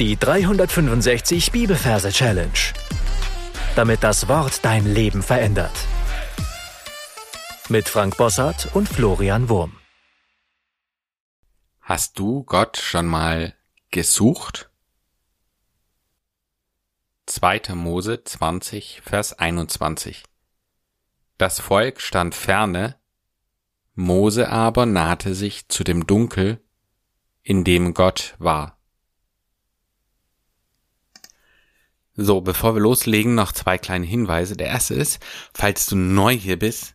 Die 365 Bibelverse Challenge. Damit das Wort dein Leben verändert. Mit Frank Bossart und Florian Wurm. Hast du Gott schon mal gesucht? 2. Mose 20, Vers 21. Das Volk stand ferne, Mose aber nahte sich zu dem Dunkel, in dem Gott war. So, bevor wir loslegen, noch zwei kleine Hinweise. Der erste ist, falls du neu hier bist,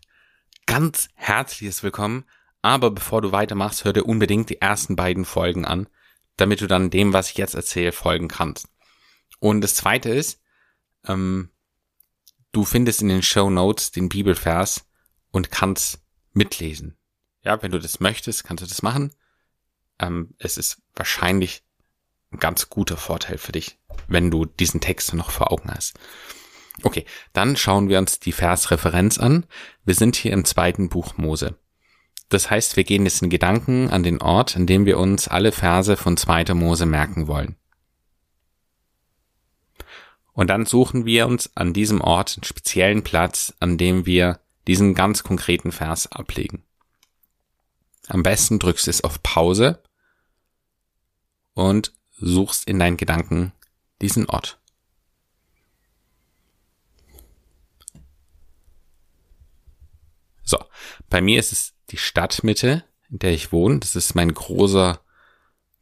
ganz herzliches Willkommen. Aber bevor du weitermachst, hör dir unbedingt die ersten beiden Folgen an, damit du dann dem, was ich jetzt erzähle, folgen kannst. Und das zweite ist, ähm, du findest in den Show Notes den Bibelvers und kannst mitlesen. Ja, wenn du das möchtest, kannst du das machen. Ähm, es ist wahrscheinlich ein ganz guter Vorteil für dich wenn du diesen Text noch vor Augen hast. Okay, dann schauen wir uns die Versreferenz an. Wir sind hier im zweiten Buch Mose. Das heißt, wir gehen jetzt in Gedanken an den Ort, an dem wir uns alle Verse von 2. Mose merken wollen. Und dann suchen wir uns an diesem Ort einen speziellen Platz, an dem wir diesen ganz konkreten Vers ablegen. Am besten drückst du es auf Pause und suchst in deinen Gedanken diesen Ort. So, bei mir ist es die Stadtmitte, in der ich wohne. Das ist mein großer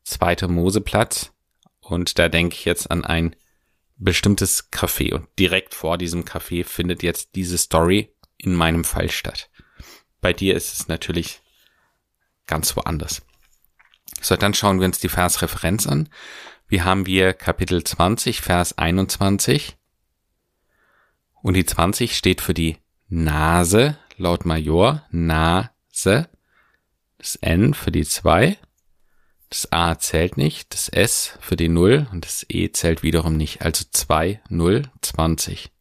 zweiter Moseplatz. Und da denke ich jetzt an ein bestimmtes Café. Und direkt vor diesem Café findet jetzt diese Story in meinem Fall statt. Bei dir ist es natürlich ganz woanders. So, dann schauen wir uns die Versreferenz an. Wie haben wir Kapitel 20, Vers 21. Und die 20 steht für die Nase, laut Major, Nase. Das N für die 2. Das A zählt nicht, das S für die 0 und das E zählt wiederum nicht. Also 2, 0, 20.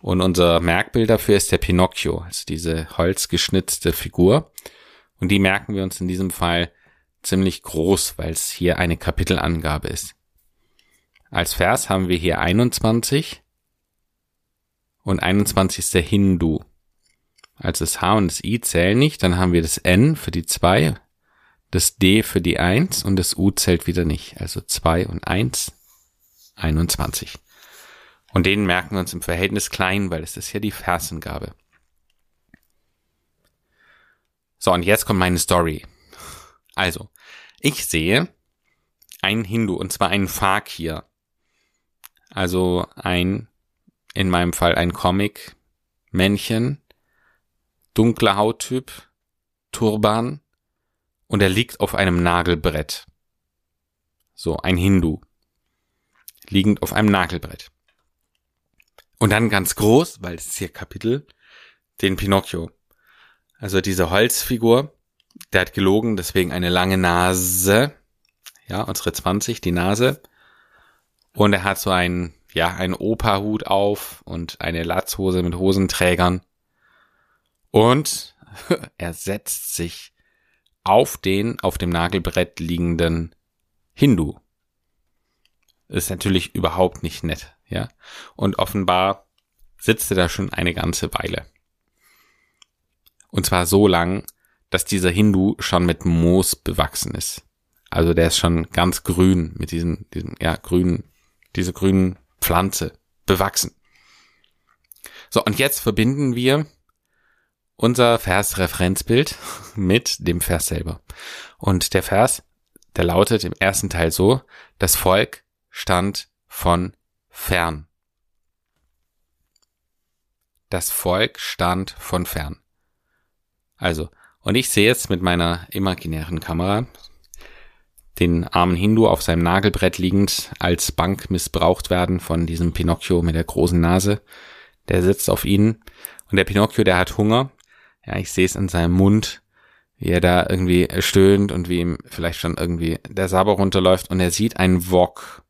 Und unser Merkbild dafür ist der Pinocchio, also diese holzgeschnitzte Figur. Und die merken wir uns in diesem Fall ziemlich groß, weil es hier eine Kapitelangabe ist. Als Vers haben wir hier 21 und 21 ist der Hindu. Also das H und das I zählen nicht, dann haben wir das N für die 2, das D für die 1 und das U zählt wieder nicht. Also 2 und 1, 21. Und den merken wir uns im Verhältnis klein, weil es ist ja die Versangabe. So, und jetzt kommt meine Story. Also, ich sehe einen Hindu, und zwar einen Fakir. Also ein, in meinem Fall ein Comic-Männchen, dunkler Hauttyp, Turban, und er liegt auf einem Nagelbrett. So, ein Hindu. Liegend auf einem Nagelbrett. Und dann ganz groß, weil es ist hier Kapitel, den Pinocchio. Also diese Holzfigur, der hat gelogen, deswegen eine lange Nase. Ja, unsere 20, die Nase. Und er hat so ein, ja, einen Opa-Hut auf und eine Latzhose mit Hosenträgern. Und er setzt sich auf den auf dem Nagelbrett liegenden Hindu. Ist natürlich überhaupt nicht nett, ja. Und offenbar sitzt er da schon eine ganze Weile. Und zwar so lang, dass dieser Hindu schon mit Moos bewachsen ist. Also der ist schon ganz grün mit diesen, diesen ja, grünen, diese grünen Pflanze bewachsen. So, und jetzt verbinden wir unser Vers-Referenzbild mit dem Vers selber. Und der Vers, der lautet im ersten Teil so, das Volk stand von fern. Das Volk stand von fern. Also, und ich sehe jetzt mit meiner imaginären Kamera den armen Hindu auf seinem Nagelbrett liegend als Bank missbraucht werden von diesem Pinocchio mit der großen Nase. Der sitzt auf ihnen und der Pinocchio, der hat Hunger. Ja, ich sehe es in seinem Mund, wie er da irgendwie stöhnt und wie ihm vielleicht schon irgendwie der Saber runterläuft und er sieht einen Wok.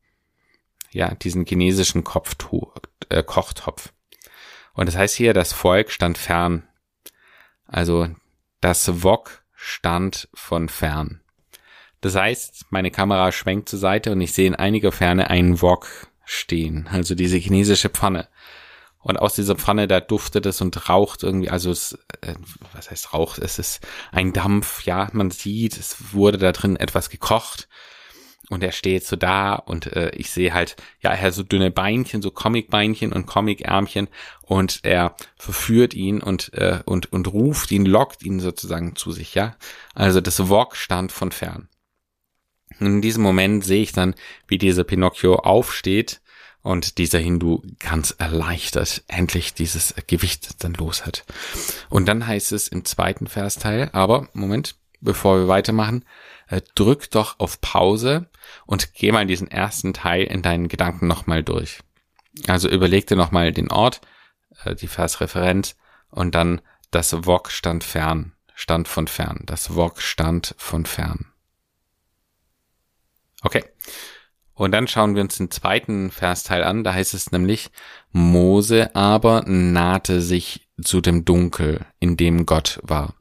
Ja, diesen chinesischen Kopftuch, äh, Kochtopf. Und das heißt hier, das Volk stand fern. Also das Wok stand von fern. Das heißt, meine Kamera schwenkt zur Seite und ich sehe in einiger Ferne einen Wok stehen, also diese chinesische Pfanne. Und aus dieser Pfanne, da duftet es und raucht irgendwie, also es, äh, was heißt raucht? Es ist ein Dampf, ja, man sieht, es wurde da drin etwas gekocht und er steht so da und äh, ich sehe halt, ja, er hat so dünne Beinchen, so Comic-Beinchen und Comic-Ärmchen und er verführt ihn und, äh, und, und ruft ihn, lockt ihn sozusagen zu sich, ja. Also das Wok stand von fern. In diesem Moment sehe ich dann, wie dieser Pinocchio aufsteht und dieser Hindu ganz erleichtert endlich dieses Gewicht dann los hat. Und dann heißt es im zweiten Versteil, aber Moment, bevor wir weitermachen, äh, drück doch auf Pause und geh mal diesen ersten Teil in deinen Gedanken nochmal durch. Also überleg dir nochmal den Ort, äh, die Versreferenz und dann das Wok stand fern, stand von fern. Das Wok stand von fern. Okay. Und dann schauen wir uns den zweiten Versteil an. Da heißt es nämlich, Mose aber nahte sich zu dem Dunkel, in dem Gott war.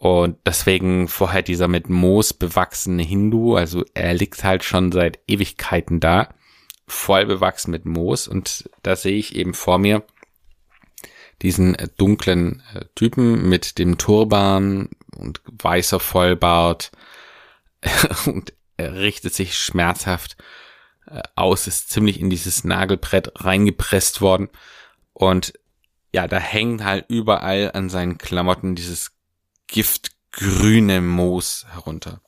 Und deswegen vorher dieser mit Moos bewachsene Hindu, also er liegt halt schon seit Ewigkeiten da, voll bewachsen mit Moos. Und da sehe ich eben vor mir diesen äh, dunklen äh, Typen mit dem Turban und weißer Vollbart. Und er richtet sich schmerzhaft äh, aus, ist ziemlich in dieses Nagelbrett reingepresst worden. Und ja, da hängt halt überall an seinen Klamotten dieses giftgrüne Moos herunter.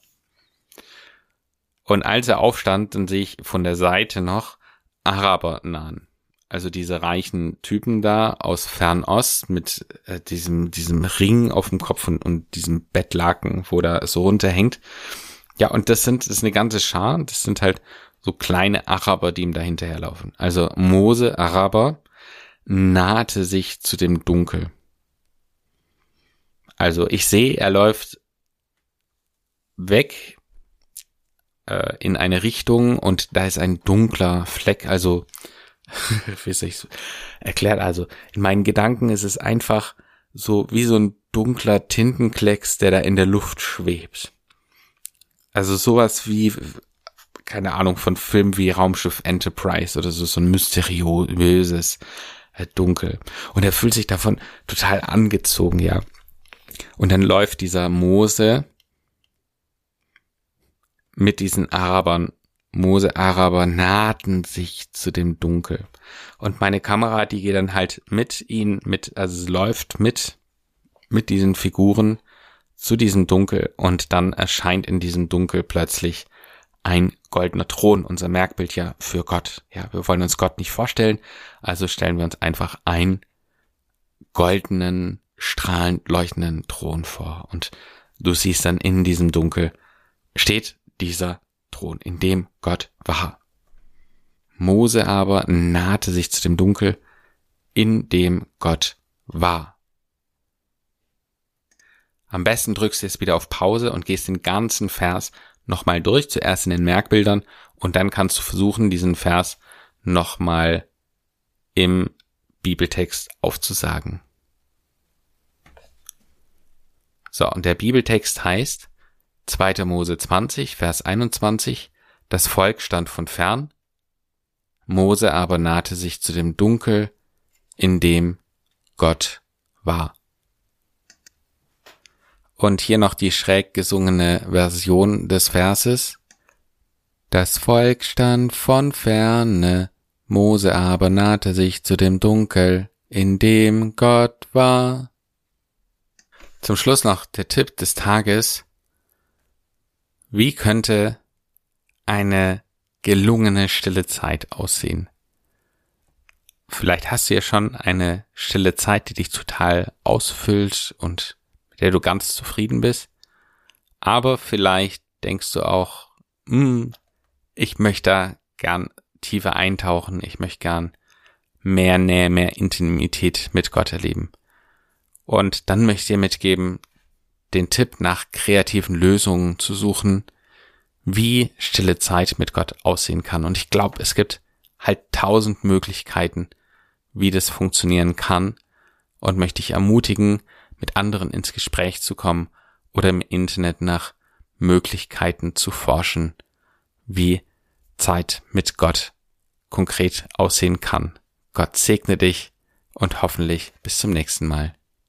Und als er aufstand, dann sehe ich von der Seite noch Araber nahen. Also diese reichen Typen da aus Fernost mit äh, diesem, diesem Ring auf dem Kopf und, und diesem Bettlaken, wo da so runterhängt. Ja, und das sind, das ist eine ganze Schar. Das sind halt so kleine Araber, die ihm da hinterherlaufen. Also Mose, Araber, nahte sich zu dem Dunkel. Also ich sehe, er läuft weg äh, in eine Richtung und da ist ein dunkler Fleck. Also, wie soll ich so erklärt? Also in meinen Gedanken ist es einfach so wie so ein dunkler Tintenklecks, der da in der Luft schwebt. Also sowas wie keine Ahnung von Filmen wie Raumschiff Enterprise oder so so ein mysteriöses äh, Dunkel. Und er fühlt sich davon total angezogen, ja. Und dann läuft dieser Mose mit diesen Arabern. Mose Araber nahten sich zu dem Dunkel. Und meine Kamera, die geht dann halt mit ihnen, mit, also es läuft mit, mit diesen Figuren zu diesem Dunkel und dann erscheint in diesem Dunkel plötzlich ein goldener Thron, unser Merkbild ja für Gott. Ja, wir wollen uns Gott nicht vorstellen, also stellen wir uns einfach einen goldenen strahlend leuchtenden Thron vor. Und du siehst dann in diesem Dunkel steht dieser Thron, in dem Gott war. Mose aber nahte sich zu dem Dunkel, in dem Gott war. Am besten drückst du jetzt wieder auf Pause und gehst den ganzen Vers nochmal durch, zuerst in den Merkbildern und dann kannst du versuchen, diesen Vers nochmal im Bibeltext aufzusagen. So, und der Bibeltext heißt 2. Mose 20, Vers 21, das Volk stand von fern, Mose aber nahte sich zu dem Dunkel, in dem Gott war. Und hier noch die schräg gesungene Version des Verses. Das Volk stand von ferne, Mose aber nahte sich zu dem Dunkel, in dem Gott war. Zum Schluss noch der Tipp des Tages. Wie könnte eine gelungene stille Zeit aussehen? Vielleicht hast du ja schon eine stille Zeit, die dich total ausfüllt und mit der du ganz zufrieden bist. Aber vielleicht denkst du auch, hm, ich möchte da gern tiefer eintauchen, ich möchte gern mehr Nähe, mehr Intimität mit Gott erleben. Und dann möchte ich dir mitgeben, den Tipp nach kreativen Lösungen zu suchen, wie stille Zeit mit Gott aussehen kann. Und ich glaube, es gibt halt tausend Möglichkeiten, wie das funktionieren kann und möchte ich ermutigen, mit anderen ins Gespräch zu kommen oder im Internet nach Möglichkeiten zu forschen, wie Zeit mit Gott konkret aussehen kann. Gott segne dich und hoffentlich bis zum nächsten Mal.